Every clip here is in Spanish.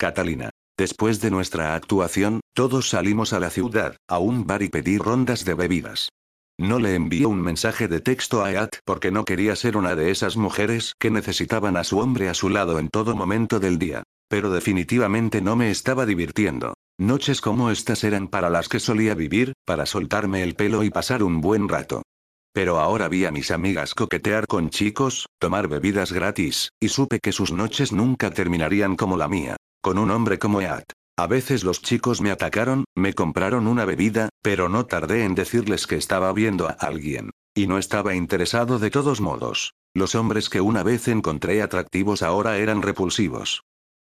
Catalina. Después de nuestra actuación, todos salimos a la ciudad, a un bar y pedí rondas de bebidas. No le envié un mensaje de texto a Eat porque no quería ser una de esas mujeres que necesitaban a su hombre a su lado en todo momento del día. Pero definitivamente no me estaba divirtiendo. Noches como estas eran para las que solía vivir, para soltarme el pelo y pasar un buen rato. Pero ahora vi a mis amigas coquetear con chicos, tomar bebidas gratis, y supe que sus noches nunca terminarían como la mía. Con un hombre como Eat. A veces los chicos me atacaron, me compraron una bebida, pero no tardé en decirles que estaba viendo a alguien. Y no estaba interesado de todos modos. Los hombres que una vez encontré atractivos ahora eran repulsivos.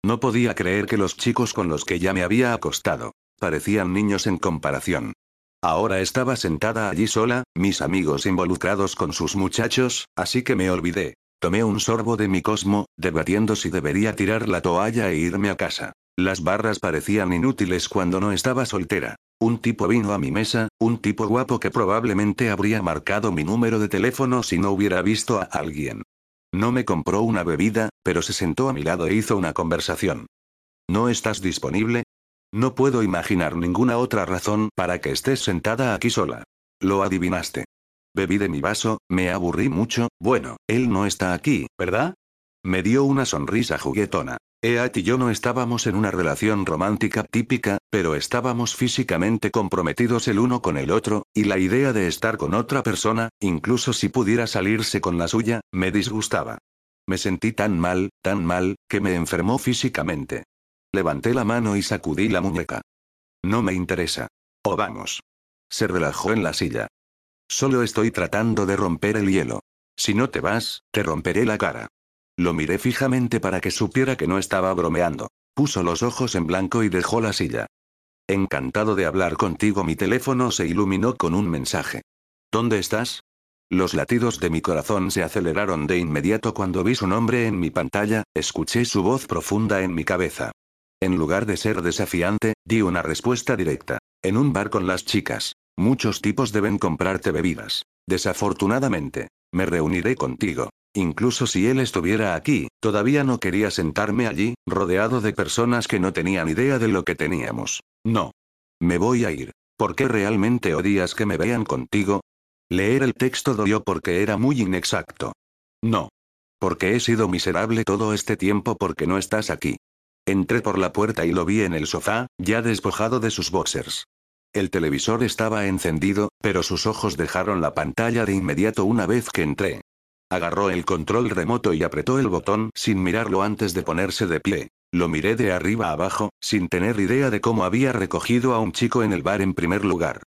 No podía creer que los chicos con los que ya me había acostado, parecían niños en comparación. Ahora estaba sentada allí sola, mis amigos involucrados con sus muchachos, así que me olvidé. Tomé un sorbo de mi cosmo, debatiendo si debería tirar la toalla e irme a casa. Las barras parecían inútiles cuando no estaba soltera. Un tipo vino a mi mesa, un tipo guapo que probablemente habría marcado mi número de teléfono si no hubiera visto a alguien. No me compró una bebida, pero se sentó a mi lado e hizo una conversación. ¿No estás disponible? No puedo imaginar ninguna otra razón para que estés sentada aquí sola. Lo adivinaste. Bebí de mi vaso, me aburrí mucho, bueno, él no está aquí, ¿verdad? Me dio una sonrisa juguetona. Eat y yo no estábamos en una relación romántica típica, pero estábamos físicamente comprometidos el uno con el otro, y la idea de estar con otra persona, incluso si pudiera salirse con la suya, me disgustaba. Me sentí tan mal, tan mal, que me enfermó físicamente. Levanté la mano y sacudí la muñeca. No me interesa. O vamos. Se relajó en la silla. Solo estoy tratando de romper el hielo. Si no te vas, te romperé la cara. Lo miré fijamente para que supiera que no estaba bromeando. Puso los ojos en blanco y dejó la silla. Encantado de hablar contigo. Mi teléfono se iluminó con un mensaje. ¿Dónde estás? Los latidos de mi corazón se aceleraron de inmediato cuando vi su nombre en mi pantalla, escuché su voz profunda en mi cabeza. En lugar de ser desafiante, di una respuesta directa. En un bar con las chicas. Muchos tipos deben comprarte bebidas. Desafortunadamente. Me reuniré contigo. Incluso si él estuviera aquí, todavía no quería sentarme allí, rodeado de personas que no tenían idea de lo que teníamos. No. Me voy a ir. ¿Por qué realmente odias que me vean contigo? Leer el texto dolió porque era muy inexacto. No. Porque he sido miserable todo este tiempo porque no estás aquí. Entré por la puerta y lo vi en el sofá, ya despojado de sus boxers. El televisor estaba encendido, pero sus ojos dejaron la pantalla de inmediato una vez que entré. Agarró el control remoto y apretó el botón sin mirarlo antes de ponerse de pie. Lo miré de arriba abajo, sin tener idea de cómo había recogido a un chico en el bar en primer lugar.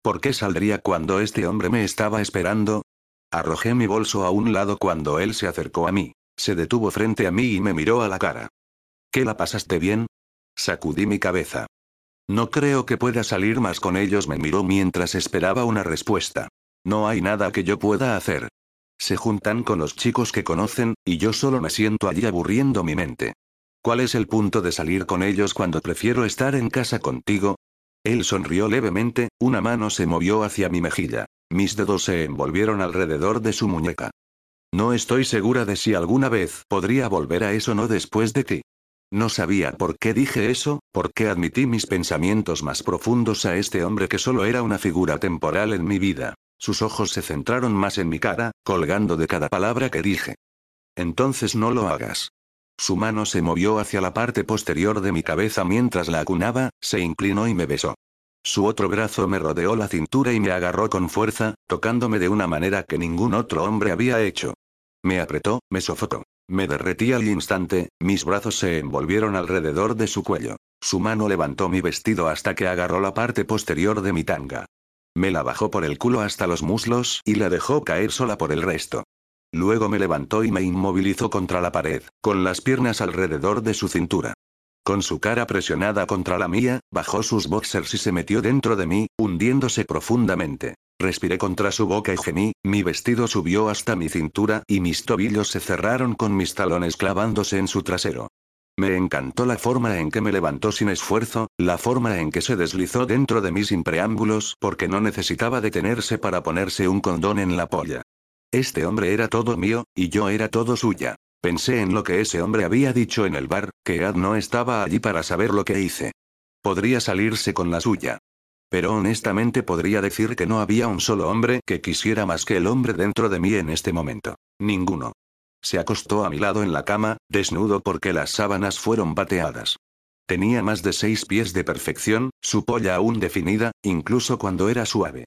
¿Por qué saldría cuando este hombre me estaba esperando? Arrojé mi bolso a un lado cuando él se acercó a mí. Se detuvo frente a mí y me miró a la cara. ¿Qué la pasaste bien? Sacudí mi cabeza. No creo que pueda salir más con ellos, me miró mientras esperaba una respuesta. No hay nada que yo pueda hacer. Se juntan con los chicos que conocen, y yo solo me siento allí aburriendo mi mente. ¿Cuál es el punto de salir con ellos cuando prefiero estar en casa contigo? Él sonrió levemente, una mano se movió hacia mi mejilla. Mis dedos se envolvieron alrededor de su muñeca. No estoy segura de si alguna vez podría volver a eso no después de ti. No sabía por qué dije eso, por qué admití mis pensamientos más profundos a este hombre que solo era una figura temporal en mi vida. Sus ojos se centraron más en mi cara, colgando de cada palabra que dije. Entonces no lo hagas. Su mano se movió hacia la parte posterior de mi cabeza mientras la acunaba, se inclinó y me besó. Su otro brazo me rodeó la cintura y me agarró con fuerza, tocándome de una manera que ningún otro hombre había hecho. Me apretó, me sofocó. Me derretí al instante, mis brazos se envolvieron alrededor de su cuello. Su mano levantó mi vestido hasta que agarró la parte posterior de mi tanga. Me la bajó por el culo hasta los muslos y la dejó caer sola por el resto. Luego me levantó y me inmovilizó contra la pared, con las piernas alrededor de su cintura. Con su cara presionada contra la mía, bajó sus boxers y se metió dentro de mí, hundiéndose profundamente. Respiré contra su boca y gemí, mi vestido subió hasta mi cintura y mis tobillos se cerraron con mis talones clavándose en su trasero. Me encantó la forma en que me levantó sin esfuerzo, la forma en que se deslizó dentro de mí sin preámbulos porque no necesitaba detenerse para ponerse un condón en la polla. Este hombre era todo mío, y yo era todo suya. Pensé en lo que ese hombre había dicho en el bar, que Ed no estaba allí para saber lo que hice. Podría salirse con la suya. Pero honestamente podría decir que no había un solo hombre que quisiera más que el hombre dentro de mí en este momento. Ninguno. Se acostó a mi lado en la cama, desnudo porque las sábanas fueron bateadas. Tenía más de seis pies de perfección, su polla aún definida, incluso cuando era suave.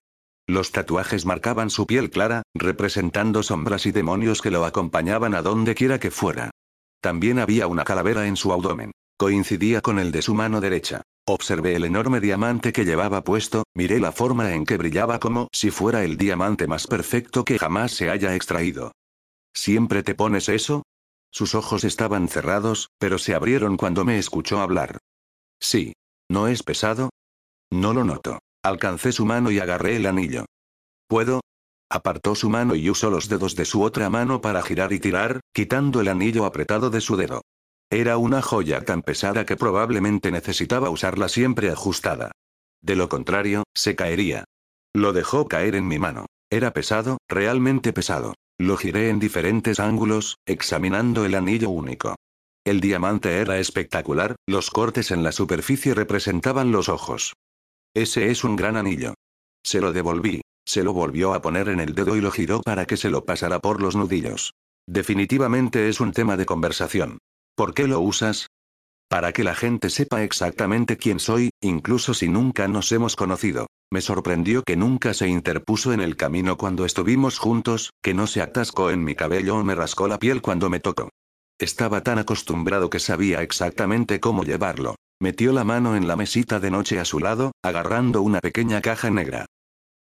Los tatuajes marcaban su piel clara, representando sombras y demonios que lo acompañaban a donde quiera que fuera. También había una calavera en su abdomen. Coincidía con el de su mano derecha. Observé el enorme diamante que llevaba puesto, miré la forma en que brillaba como si fuera el diamante más perfecto que jamás se haya extraído. ¿Siempre te pones eso? Sus ojos estaban cerrados, pero se abrieron cuando me escuchó hablar. Sí. ¿No es pesado? No lo noto. Alcancé su mano y agarré el anillo. ¿Puedo? Apartó su mano y usó los dedos de su otra mano para girar y tirar, quitando el anillo apretado de su dedo. Era una joya tan pesada que probablemente necesitaba usarla siempre ajustada. De lo contrario, se caería. Lo dejó caer en mi mano. Era pesado, realmente pesado. Lo giré en diferentes ángulos, examinando el anillo único. El diamante era espectacular, los cortes en la superficie representaban los ojos. Ese es un gran anillo. Se lo devolví. Se lo volvió a poner en el dedo y lo giró para que se lo pasara por los nudillos. Definitivamente es un tema de conversación. ¿Por qué lo usas? Para que la gente sepa exactamente quién soy, incluso si nunca nos hemos conocido. Me sorprendió que nunca se interpuso en el camino cuando estuvimos juntos, que no se atascó en mi cabello o me rascó la piel cuando me tocó. Estaba tan acostumbrado que sabía exactamente cómo llevarlo. Metió la mano en la mesita de noche a su lado, agarrando una pequeña caja negra.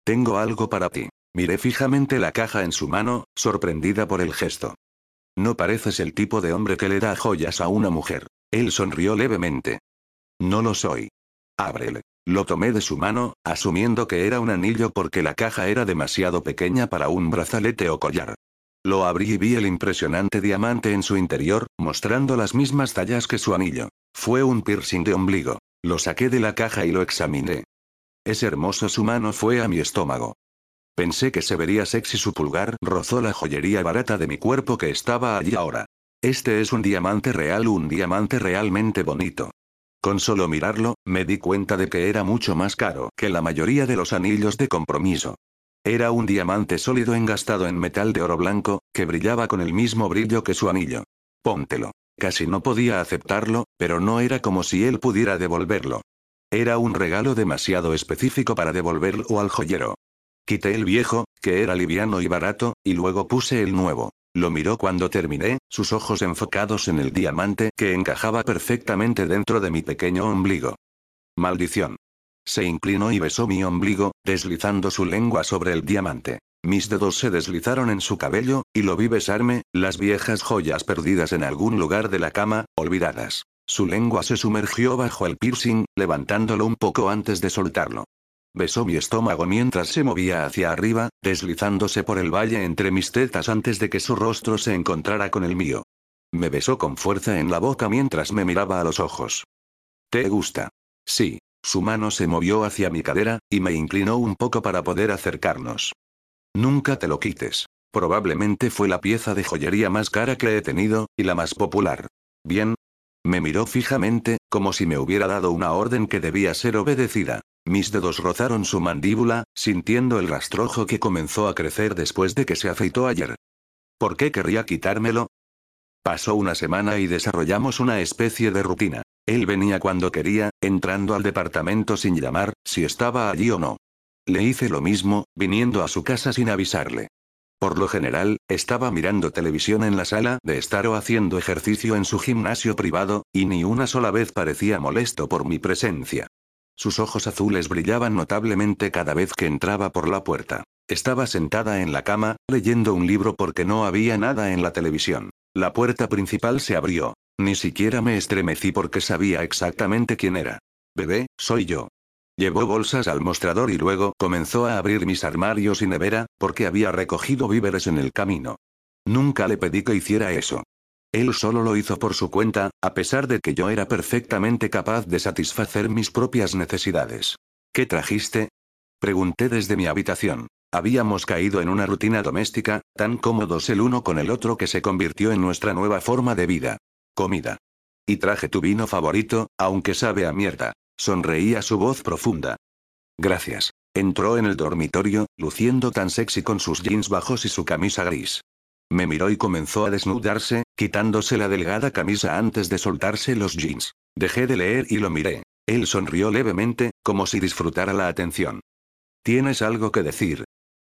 Tengo algo para ti. Miré fijamente la caja en su mano, sorprendida por el gesto. No pareces el tipo de hombre que le da joyas a una mujer. Él sonrió levemente. No lo soy. Ábrele. Lo tomé de su mano, asumiendo que era un anillo porque la caja era demasiado pequeña para un brazalete o collar. Lo abrí y vi el impresionante diamante en su interior, mostrando las mismas tallas que su anillo. Fue un piercing de ombligo. Lo saqué de la caja y lo examiné. Es hermoso su mano fue a mi estómago. Pensé que se vería sexy su pulgar rozó la joyería barata de mi cuerpo que estaba allí ahora. Este es un diamante real, un diamante realmente bonito. Con solo mirarlo, me di cuenta de que era mucho más caro que la mayoría de los anillos de compromiso. Era un diamante sólido engastado en metal de oro blanco, que brillaba con el mismo brillo que su anillo. Póntelo. Casi no podía aceptarlo, pero no era como si él pudiera devolverlo. Era un regalo demasiado específico para devolverlo al joyero. Quité el viejo, que era liviano y barato, y luego puse el nuevo. Lo miró cuando terminé, sus ojos enfocados en el diamante que encajaba perfectamente dentro de mi pequeño ombligo. Maldición. Se inclinó y besó mi ombligo, deslizando su lengua sobre el diamante. Mis dedos se deslizaron en su cabello, y lo vi besarme, las viejas joyas perdidas en algún lugar de la cama, olvidadas. Su lengua se sumergió bajo el piercing, levantándolo un poco antes de soltarlo. Besó mi estómago mientras se movía hacia arriba, deslizándose por el valle entre mis tetas antes de que su rostro se encontrara con el mío. Me besó con fuerza en la boca mientras me miraba a los ojos. ¿Te gusta? Sí. Su mano se movió hacia mi cadera, y me inclinó un poco para poder acercarnos. Nunca te lo quites. Probablemente fue la pieza de joyería más cara que he tenido, y la más popular. Bien. Me miró fijamente, como si me hubiera dado una orden que debía ser obedecida. Mis dedos rozaron su mandíbula, sintiendo el rastrojo que comenzó a crecer después de que se afeitó ayer. ¿Por qué querría quitármelo? Pasó una semana y desarrollamos una especie de rutina. Él venía cuando quería, entrando al departamento sin llamar, si estaba allí o no. Le hice lo mismo, viniendo a su casa sin avisarle. Por lo general, estaba mirando televisión en la sala de estar o haciendo ejercicio en su gimnasio privado, y ni una sola vez parecía molesto por mi presencia. Sus ojos azules brillaban notablemente cada vez que entraba por la puerta. Estaba sentada en la cama, leyendo un libro porque no había nada en la televisión. La puerta principal se abrió. Ni siquiera me estremecí porque sabía exactamente quién era. Bebé, soy yo. Llevó bolsas al mostrador y luego comenzó a abrir mis armarios y nevera, porque había recogido víveres en el camino. Nunca le pedí que hiciera eso. Él solo lo hizo por su cuenta, a pesar de que yo era perfectamente capaz de satisfacer mis propias necesidades. ¿Qué trajiste? Pregunté desde mi habitación. Habíamos caído en una rutina doméstica, tan cómodos el uno con el otro que se convirtió en nuestra nueva forma de vida. Comida. Y traje tu vino favorito, aunque sabe a mierda. Sonreía su voz profunda. Gracias. Entró en el dormitorio, luciendo tan sexy con sus jeans bajos y su camisa gris. Me miró y comenzó a desnudarse, quitándose la delgada camisa antes de soltarse los jeans. Dejé de leer y lo miré. Él sonrió levemente, como si disfrutara la atención. ¿Tienes algo que decir?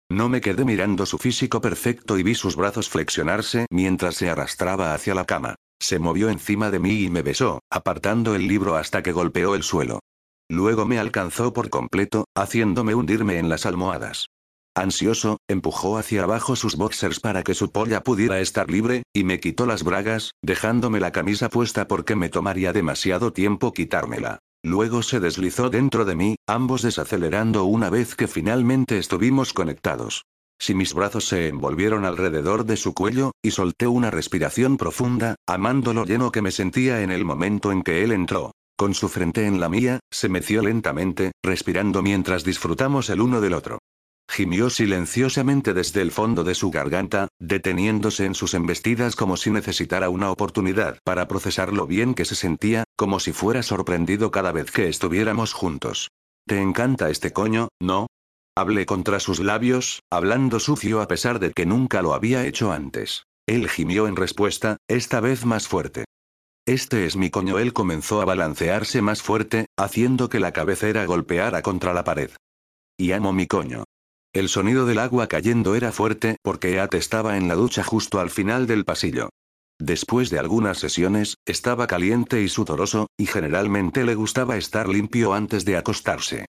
No me quedé mirando su físico perfecto y vi sus brazos flexionarse mientras se arrastraba hacia la cama. Se movió encima de mí y me besó, apartando el libro hasta que golpeó el suelo. Luego me alcanzó por completo, haciéndome hundirme en las almohadas. Ansioso, empujó hacia abajo sus boxers para que su polla pudiera estar libre, y me quitó las bragas, dejándome la camisa puesta porque me tomaría demasiado tiempo quitármela. Luego se deslizó dentro de mí, ambos desacelerando una vez que finalmente estuvimos conectados. Si mis brazos se envolvieron alrededor de su cuello, y solté una respiración profunda, amando lo lleno que me sentía en el momento en que él entró. Con su frente en la mía, se meció lentamente, respirando mientras disfrutamos el uno del otro. Gimió silenciosamente desde el fondo de su garganta, deteniéndose en sus embestidas como si necesitara una oportunidad para procesar lo bien que se sentía, como si fuera sorprendido cada vez que estuviéramos juntos. ¿Te encanta este coño, no? Hablé contra sus labios, hablando sucio a pesar de que nunca lo había hecho antes. Él gimió en respuesta, esta vez más fuerte. Este es mi coño. Él comenzó a balancearse más fuerte, haciendo que la cabecera golpeara contra la pared. Y amo mi coño. El sonido del agua cayendo era fuerte porque At estaba en la ducha justo al final del pasillo. Después de algunas sesiones, estaba caliente y sudoroso, y generalmente le gustaba estar limpio antes de acostarse.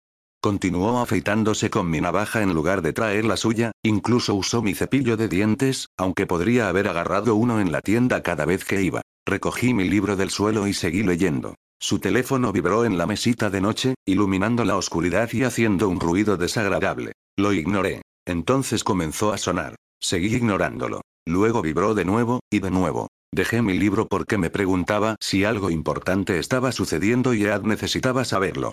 Continuó afeitándose con mi navaja en lugar de traer la suya, incluso usó mi cepillo de dientes, aunque podría haber agarrado uno en la tienda cada vez que iba. Recogí mi libro del suelo y seguí leyendo. Su teléfono vibró en la mesita de noche, iluminando la oscuridad y haciendo un ruido desagradable. Lo ignoré. Entonces comenzó a sonar. Seguí ignorándolo. Luego vibró de nuevo, y de nuevo. Dejé mi libro porque me preguntaba si algo importante estaba sucediendo y Ed necesitaba saberlo.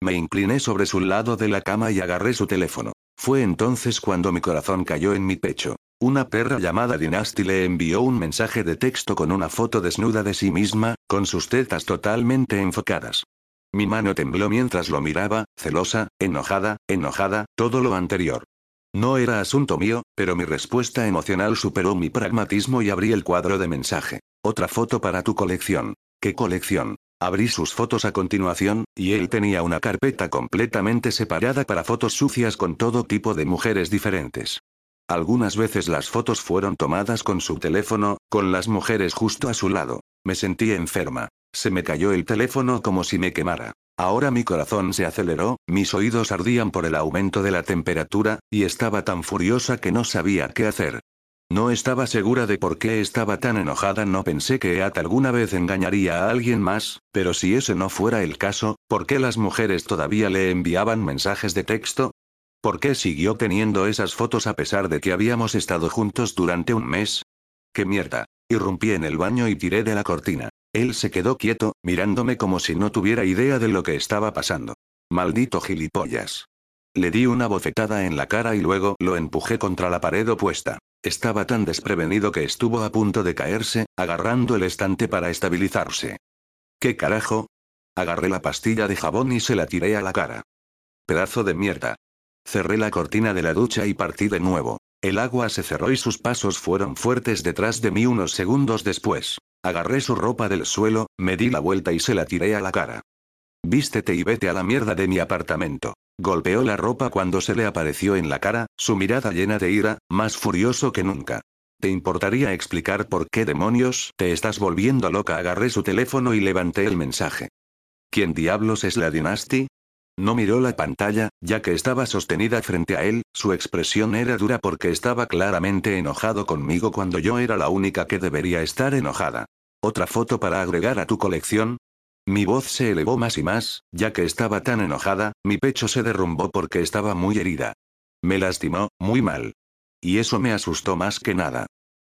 Me incliné sobre su lado de la cama y agarré su teléfono. Fue entonces cuando mi corazón cayó en mi pecho. Una perra llamada Dynasty le envió un mensaje de texto con una foto desnuda de sí misma, con sus tetas totalmente enfocadas. Mi mano tembló mientras lo miraba, celosa, enojada, enojada, todo lo anterior. No era asunto mío, pero mi respuesta emocional superó mi pragmatismo y abrí el cuadro de mensaje. Otra foto para tu colección. ¿Qué colección? Abrí sus fotos a continuación, y él tenía una carpeta completamente separada para fotos sucias con todo tipo de mujeres diferentes. Algunas veces las fotos fueron tomadas con su teléfono, con las mujeres justo a su lado. Me sentí enferma. Se me cayó el teléfono como si me quemara. Ahora mi corazón se aceleró, mis oídos ardían por el aumento de la temperatura, y estaba tan furiosa que no sabía qué hacer. No estaba segura de por qué estaba tan enojada, no pensé que At alguna vez engañaría a alguien más, pero si ese no fuera el caso, ¿por qué las mujeres todavía le enviaban mensajes de texto? ¿Por qué siguió teniendo esas fotos a pesar de que habíamos estado juntos durante un mes? ¡Qué mierda! Irrumpí en el baño y tiré de la cortina. Él se quedó quieto, mirándome como si no tuviera idea de lo que estaba pasando. Maldito gilipollas. Le di una bofetada en la cara y luego lo empujé contra la pared opuesta. Estaba tan desprevenido que estuvo a punto de caerse, agarrando el estante para estabilizarse. ¿Qué carajo? Agarré la pastilla de jabón y se la tiré a la cara. Pedazo de mierda. Cerré la cortina de la ducha y partí de nuevo. El agua se cerró y sus pasos fueron fuertes detrás de mí unos segundos después. Agarré su ropa del suelo, me di la vuelta y se la tiré a la cara. Vístete y vete a la mierda de mi apartamento. Golpeó la ropa cuando se le apareció en la cara, su mirada llena de ira, más furioso que nunca. ¿Te importaría explicar por qué demonios te estás volviendo loca? Agarré su teléfono y levanté el mensaje. ¿Quién diablos es la Dynasty? No miró la pantalla, ya que estaba sostenida frente a él, su expresión era dura porque estaba claramente enojado conmigo cuando yo era la única que debería estar enojada. ¿Otra foto para agregar a tu colección? Mi voz se elevó más y más, ya que estaba tan enojada, mi pecho se derrumbó porque estaba muy herida. Me lastimó, muy mal. Y eso me asustó más que nada.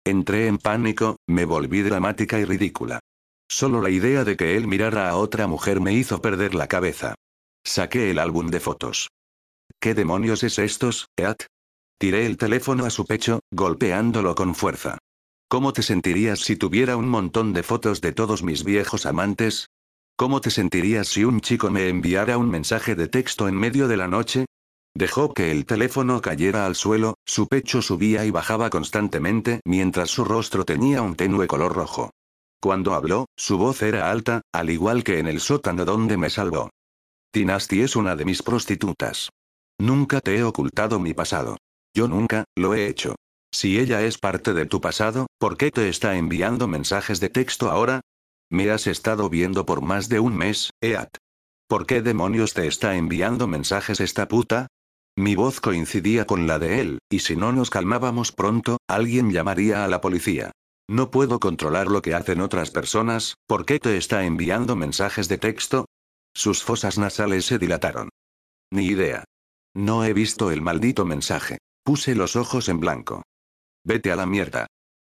Entré en pánico, me volví dramática y ridícula. Solo la idea de que él mirara a otra mujer me hizo perder la cabeza. Saqué el álbum de fotos. ¿Qué demonios es estos, Eat? Tiré el teléfono a su pecho, golpeándolo con fuerza. ¿Cómo te sentirías si tuviera un montón de fotos de todos mis viejos amantes? ¿Cómo te sentirías si un chico me enviara un mensaje de texto en medio de la noche? Dejó que el teléfono cayera al suelo, su pecho subía y bajaba constantemente mientras su rostro tenía un tenue color rojo. Cuando habló, su voz era alta, al igual que en el sótano donde me salvó. Tinasti es una de mis prostitutas. Nunca te he ocultado mi pasado. Yo nunca, lo he hecho. Si ella es parte de tu pasado, ¿por qué te está enviando mensajes de texto ahora? Me has estado viendo por más de un mes, Eat. ¿Por qué demonios te está enviando mensajes esta puta? Mi voz coincidía con la de él, y si no nos calmábamos pronto, alguien llamaría a la policía. No puedo controlar lo que hacen otras personas, ¿por qué te está enviando mensajes de texto? Sus fosas nasales se dilataron. Ni idea. No he visto el maldito mensaje. Puse los ojos en blanco. Vete a la mierda.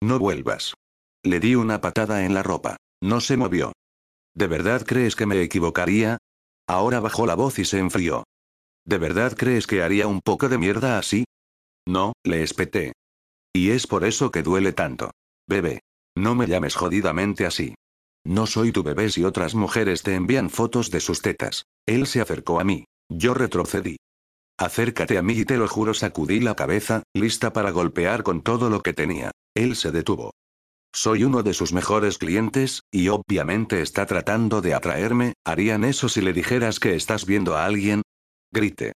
No vuelvas. Le di una patada en la ropa. No se movió. ¿De verdad crees que me equivocaría? Ahora bajó la voz y se enfrió. ¿De verdad crees que haría un poco de mierda así? No, le espeté. Y es por eso que duele tanto. Bebé. No me llames jodidamente así. No soy tu bebé si otras mujeres te envían fotos de sus tetas. Él se acercó a mí. Yo retrocedí. Acércate a mí y te lo juro, sacudí la cabeza, lista para golpear con todo lo que tenía. Él se detuvo. Soy uno de sus mejores clientes, y obviamente está tratando de atraerme, ¿harían eso si le dijeras que estás viendo a alguien? Grite.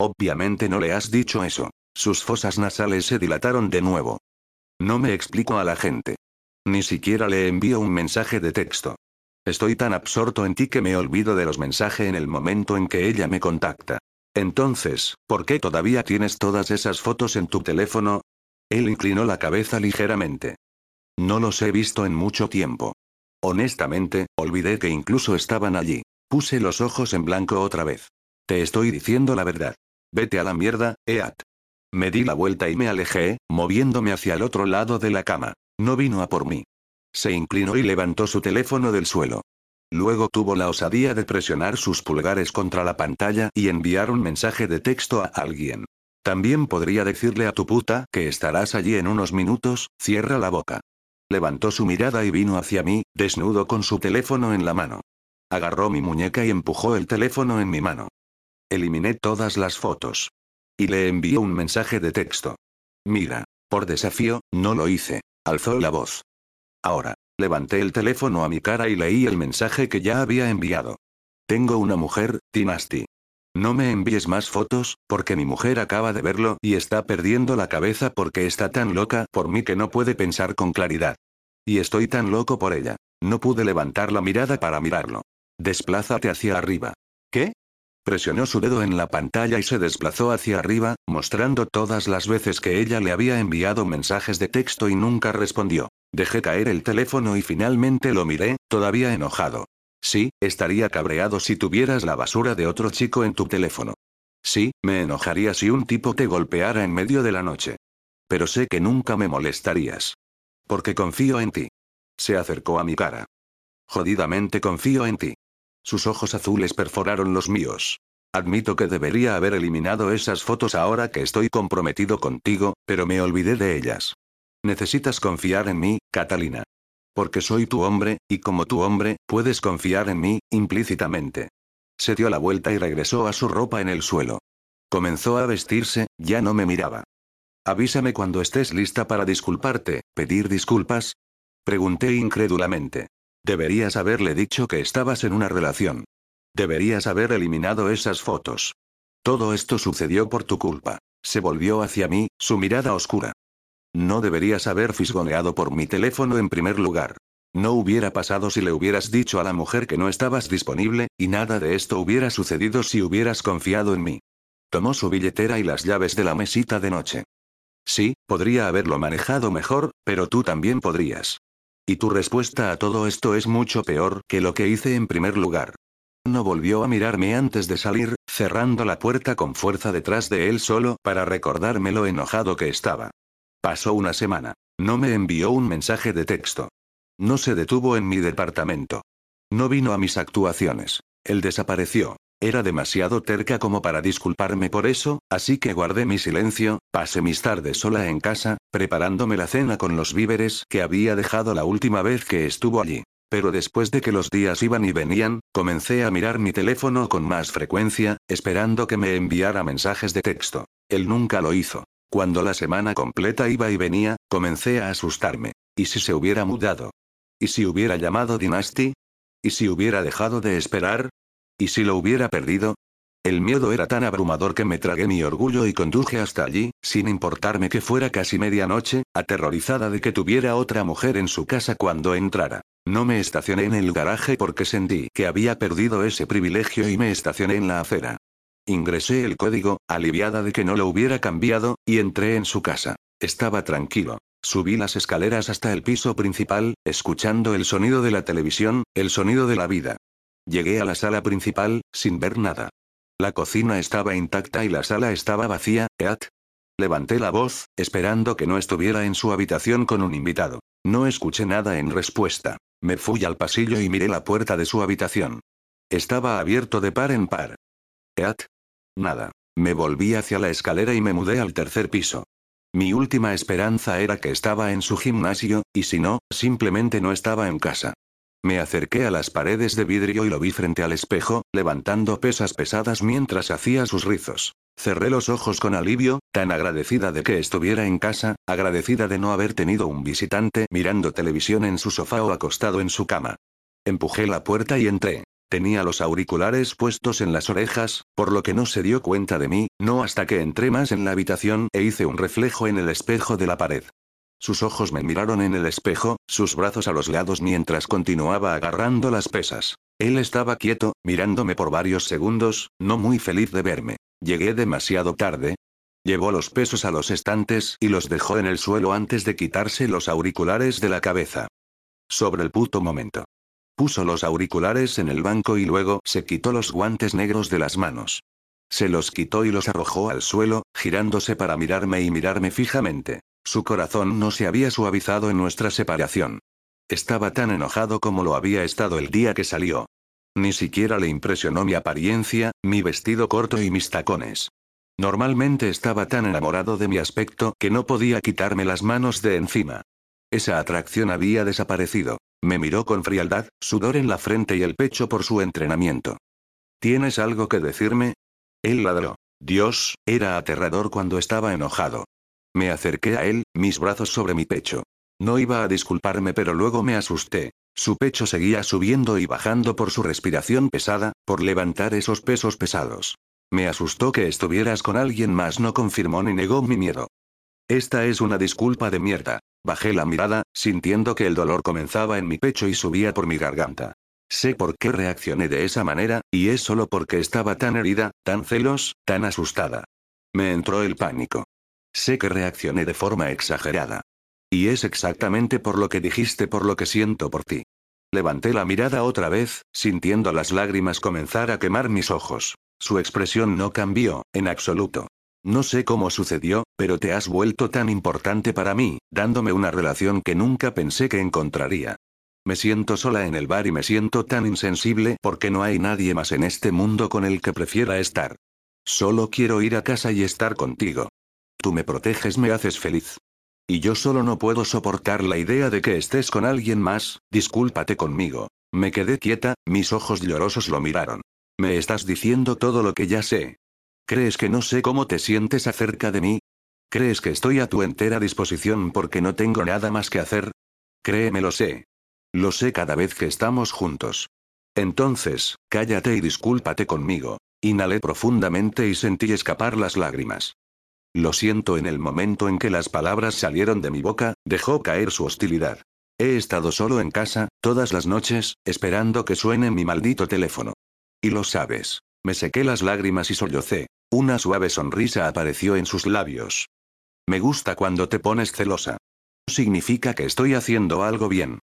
Obviamente no le has dicho eso. Sus fosas nasales se dilataron de nuevo. No me explico a la gente. Ni siquiera le envío un mensaje de texto. Estoy tan absorto en ti que me olvido de los mensajes en el momento en que ella me contacta. Entonces, ¿por qué todavía tienes todas esas fotos en tu teléfono? Él inclinó la cabeza ligeramente. No los he visto en mucho tiempo. Honestamente, olvidé que incluso estaban allí. Puse los ojos en blanco otra vez. Te estoy diciendo la verdad. Vete a la mierda, Eat. Me di la vuelta y me alejé, moviéndome hacia el otro lado de la cama. No vino a por mí. Se inclinó y levantó su teléfono del suelo. Luego tuvo la osadía de presionar sus pulgares contra la pantalla y enviar un mensaje de texto a alguien. También podría decirle a tu puta que estarás allí en unos minutos, cierra la boca. Levantó su mirada y vino hacia mí, desnudo con su teléfono en la mano. Agarró mi muñeca y empujó el teléfono en mi mano. Eliminé todas las fotos. Y le envió un mensaje de texto. Mira. Por desafío, no lo hice. Alzó la voz. Ahora. Levanté el teléfono a mi cara y leí el mensaje que ya había enviado. Tengo una mujer, Tinasti. No me envíes más fotos, porque mi mujer acaba de verlo y está perdiendo la cabeza porque está tan loca por mí que no puede pensar con claridad. Y estoy tan loco por ella. No pude levantar la mirada para mirarlo. Desplázate hacia arriba. ¿Qué? Presionó su dedo en la pantalla y se desplazó hacia arriba, mostrando todas las veces que ella le había enviado mensajes de texto y nunca respondió. Dejé caer el teléfono y finalmente lo miré, todavía enojado. Sí, estaría cabreado si tuvieras la basura de otro chico en tu teléfono. Sí, me enojaría si un tipo te golpeara en medio de la noche. Pero sé que nunca me molestarías. Porque confío en ti. Se acercó a mi cara. Jodidamente confío en ti. Sus ojos azules perforaron los míos. Admito que debería haber eliminado esas fotos ahora que estoy comprometido contigo, pero me olvidé de ellas. Necesitas confiar en mí, Catalina. Porque soy tu hombre, y como tu hombre, puedes confiar en mí, implícitamente. Se dio la vuelta y regresó a su ropa en el suelo. Comenzó a vestirse, ya no me miraba. Avísame cuando estés lista para disculparte, pedir disculpas. Pregunté incrédulamente. Deberías haberle dicho que estabas en una relación. Deberías haber eliminado esas fotos. Todo esto sucedió por tu culpa. Se volvió hacia mí, su mirada oscura. No deberías haber fisgoneado por mi teléfono en primer lugar. No hubiera pasado si le hubieras dicho a la mujer que no estabas disponible, y nada de esto hubiera sucedido si hubieras confiado en mí. Tomó su billetera y las llaves de la mesita de noche. Sí, podría haberlo manejado mejor, pero tú también podrías. Y tu respuesta a todo esto es mucho peor que lo que hice en primer lugar. No volvió a mirarme antes de salir, cerrando la puerta con fuerza detrás de él solo para recordarme lo enojado que estaba. Pasó una semana. No me envió un mensaje de texto. No se detuvo en mi departamento. No vino a mis actuaciones. Él desapareció. Era demasiado terca como para disculparme por eso, así que guardé mi silencio, pasé mis tardes sola en casa, preparándome la cena con los víveres que había dejado la última vez que estuvo allí. Pero después de que los días iban y venían, comencé a mirar mi teléfono con más frecuencia, esperando que me enviara mensajes de texto. Él nunca lo hizo. Cuando la semana completa iba y venía, comencé a asustarme. ¿Y si se hubiera mudado? ¿Y si hubiera llamado Dynasty? ¿Y si hubiera dejado de esperar? ¿Y si lo hubiera perdido? El miedo era tan abrumador que me tragué mi orgullo y conduje hasta allí, sin importarme que fuera casi medianoche, aterrorizada de que tuviera otra mujer en su casa cuando entrara. No me estacioné en el garaje porque sentí que había perdido ese privilegio y me estacioné en la acera. Ingresé el código, aliviada de que no lo hubiera cambiado, y entré en su casa. Estaba tranquilo. Subí las escaleras hasta el piso principal, escuchando el sonido de la televisión, el sonido de la vida. Llegué a la sala principal, sin ver nada. La cocina estaba intacta y la sala estaba vacía, ¿eat? Levanté la voz, esperando que no estuviera en su habitación con un invitado. No escuché nada en respuesta. Me fui al pasillo y miré la puerta de su habitación. Estaba abierto de par en par. ¿Eat? Nada. Me volví hacia la escalera y me mudé al tercer piso. Mi última esperanza era que estaba en su gimnasio, y si no, simplemente no estaba en casa. Me acerqué a las paredes de vidrio y lo vi frente al espejo, levantando pesas pesadas mientras hacía sus rizos. Cerré los ojos con alivio, tan agradecida de que estuviera en casa, agradecida de no haber tenido un visitante mirando televisión en su sofá o acostado en su cama. Empujé la puerta y entré. Tenía los auriculares puestos en las orejas, por lo que no se dio cuenta de mí, no hasta que entré más en la habitación e hice un reflejo en el espejo de la pared. Sus ojos me miraron en el espejo, sus brazos a los lados mientras continuaba agarrando las pesas. Él estaba quieto, mirándome por varios segundos, no muy feliz de verme. Llegué demasiado tarde. Llevó los pesos a los estantes y los dejó en el suelo antes de quitarse los auriculares de la cabeza. Sobre el puto momento. Puso los auriculares en el banco y luego se quitó los guantes negros de las manos. Se los quitó y los arrojó al suelo, girándose para mirarme y mirarme fijamente. Su corazón no se había suavizado en nuestra separación. Estaba tan enojado como lo había estado el día que salió. Ni siquiera le impresionó mi apariencia, mi vestido corto y mis tacones. Normalmente estaba tan enamorado de mi aspecto que no podía quitarme las manos de encima. Esa atracción había desaparecido. Me miró con frialdad, sudor en la frente y el pecho por su entrenamiento. ¿Tienes algo que decirme? Él ladró. Dios, era aterrador cuando estaba enojado. Me acerqué a él, mis brazos sobre mi pecho. No iba a disculparme pero luego me asusté. Su pecho seguía subiendo y bajando por su respiración pesada, por levantar esos pesos pesados. Me asustó que estuvieras con alguien más, no confirmó ni negó mi miedo. Esta es una disculpa de mierda. Bajé la mirada, sintiendo que el dolor comenzaba en mi pecho y subía por mi garganta. Sé por qué reaccioné de esa manera, y es solo porque estaba tan herida, tan celos, tan asustada. Me entró el pánico. Sé que reaccioné de forma exagerada. Y es exactamente por lo que dijiste por lo que siento por ti. Levanté la mirada otra vez, sintiendo las lágrimas comenzar a quemar mis ojos. Su expresión no cambió, en absoluto. No sé cómo sucedió, pero te has vuelto tan importante para mí, dándome una relación que nunca pensé que encontraría. Me siento sola en el bar y me siento tan insensible porque no hay nadie más en este mundo con el que prefiera estar. Solo quiero ir a casa y estar contigo. Tú me proteges, me haces feliz. Y yo solo no puedo soportar la idea de que estés con alguien más, discúlpate conmigo. Me quedé quieta, mis ojos llorosos lo miraron. Me estás diciendo todo lo que ya sé. ¿Crees que no sé cómo te sientes acerca de mí? ¿Crees que estoy a tu entera disposición porque no tengo nada más que hacer? Créeme, lo sé. Lo sé cada vez que estamos juntos. Entonces, cállate y discúlpate conmigo. Inhalé profundamente y sentí escapar las lágrimas. Lo siento en el momento en que las palabras salieron de mi boca, dejó caer su hostilidad. He estado solo en casa, todas las noches, esperando que suene mi maldito teléfono. Y lo sabes. Me sequé las lágrimas y sollocé. Una suave sonrisa apareció en sus labios. Me gusta cuando te pones celosa. Significa que estoy haciendo algo bien.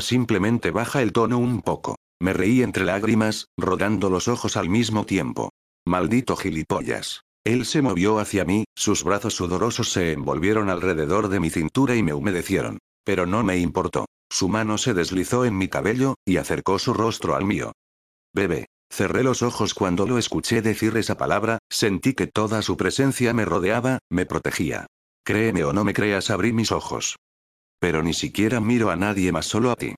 Simplemente baja el tono un poco. Me reí entre lágrimas, rodando los ojos al mismo tiempo. Maldito gilipollas. Él se movió hacia mí, sus brazos sudorosos se envolvieron alrededor de mi cintura y me humedecieron. Pero no me importó. Su mano se deslizó en mi cabello, y acercó su rostro al mío. Bebé. Cerré los ojos cuando lo escuché decir esa palabra, sentí que toda su presencia me rodeaba, me protegía. Créeme o no me creas, abrí mis ojos. Pero ni siquiera miro a nadie más solo a ti.